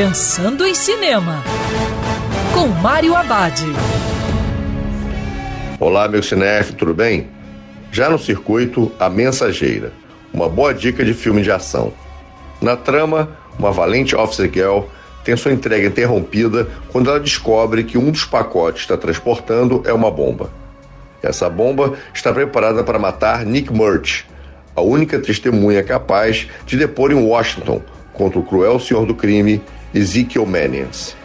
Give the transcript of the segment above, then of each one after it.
Pensando em Cinema, com Mário Abad. Olá, meu cinef, tudo bem? Já no circuito, A Mensageira, uma boa dica de filme de ação. Na trama, uma valente officer girl tem sua entrega interrompida quando ela descobre que um dos pacotes que está transportando é uma bomba. Essa bomba está preparada para matar Nick Murch, a única testemunha capaz de depor em Washington contra o cruel senhor do crime Ezekiel Mannings.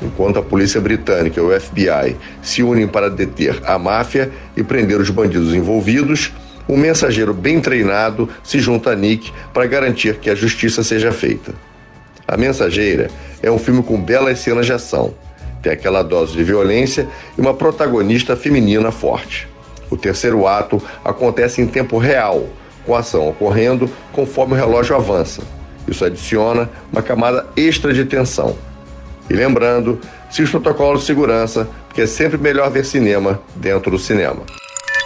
Enquanto a polícia britânica e o FBI se unem para deter a máfia e prender os bandidos envolvidos, um mensageiro bem treinado se junta a Nick para garantir que a justiça seja feita. A Mensageira é um filme com belas cenas de ação. Tem aquela dose de violência e uma protagonista feminina forte. O terceiro ato acontece em tempo real, com a ação ocorrendo conforme o relógio avança. Isso adiciona uma camada extra de tensão. E lembrando, se os protocolos de segurança, porque é sempre melhor ver cinema dentro do cinema.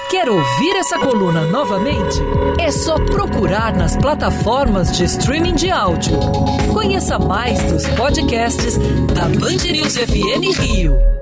Quer ouvir essa coluna novamente? É só procurar nas plataformas de streaming de áudio. Conheça mais dos podcasts da Band News FM Rio.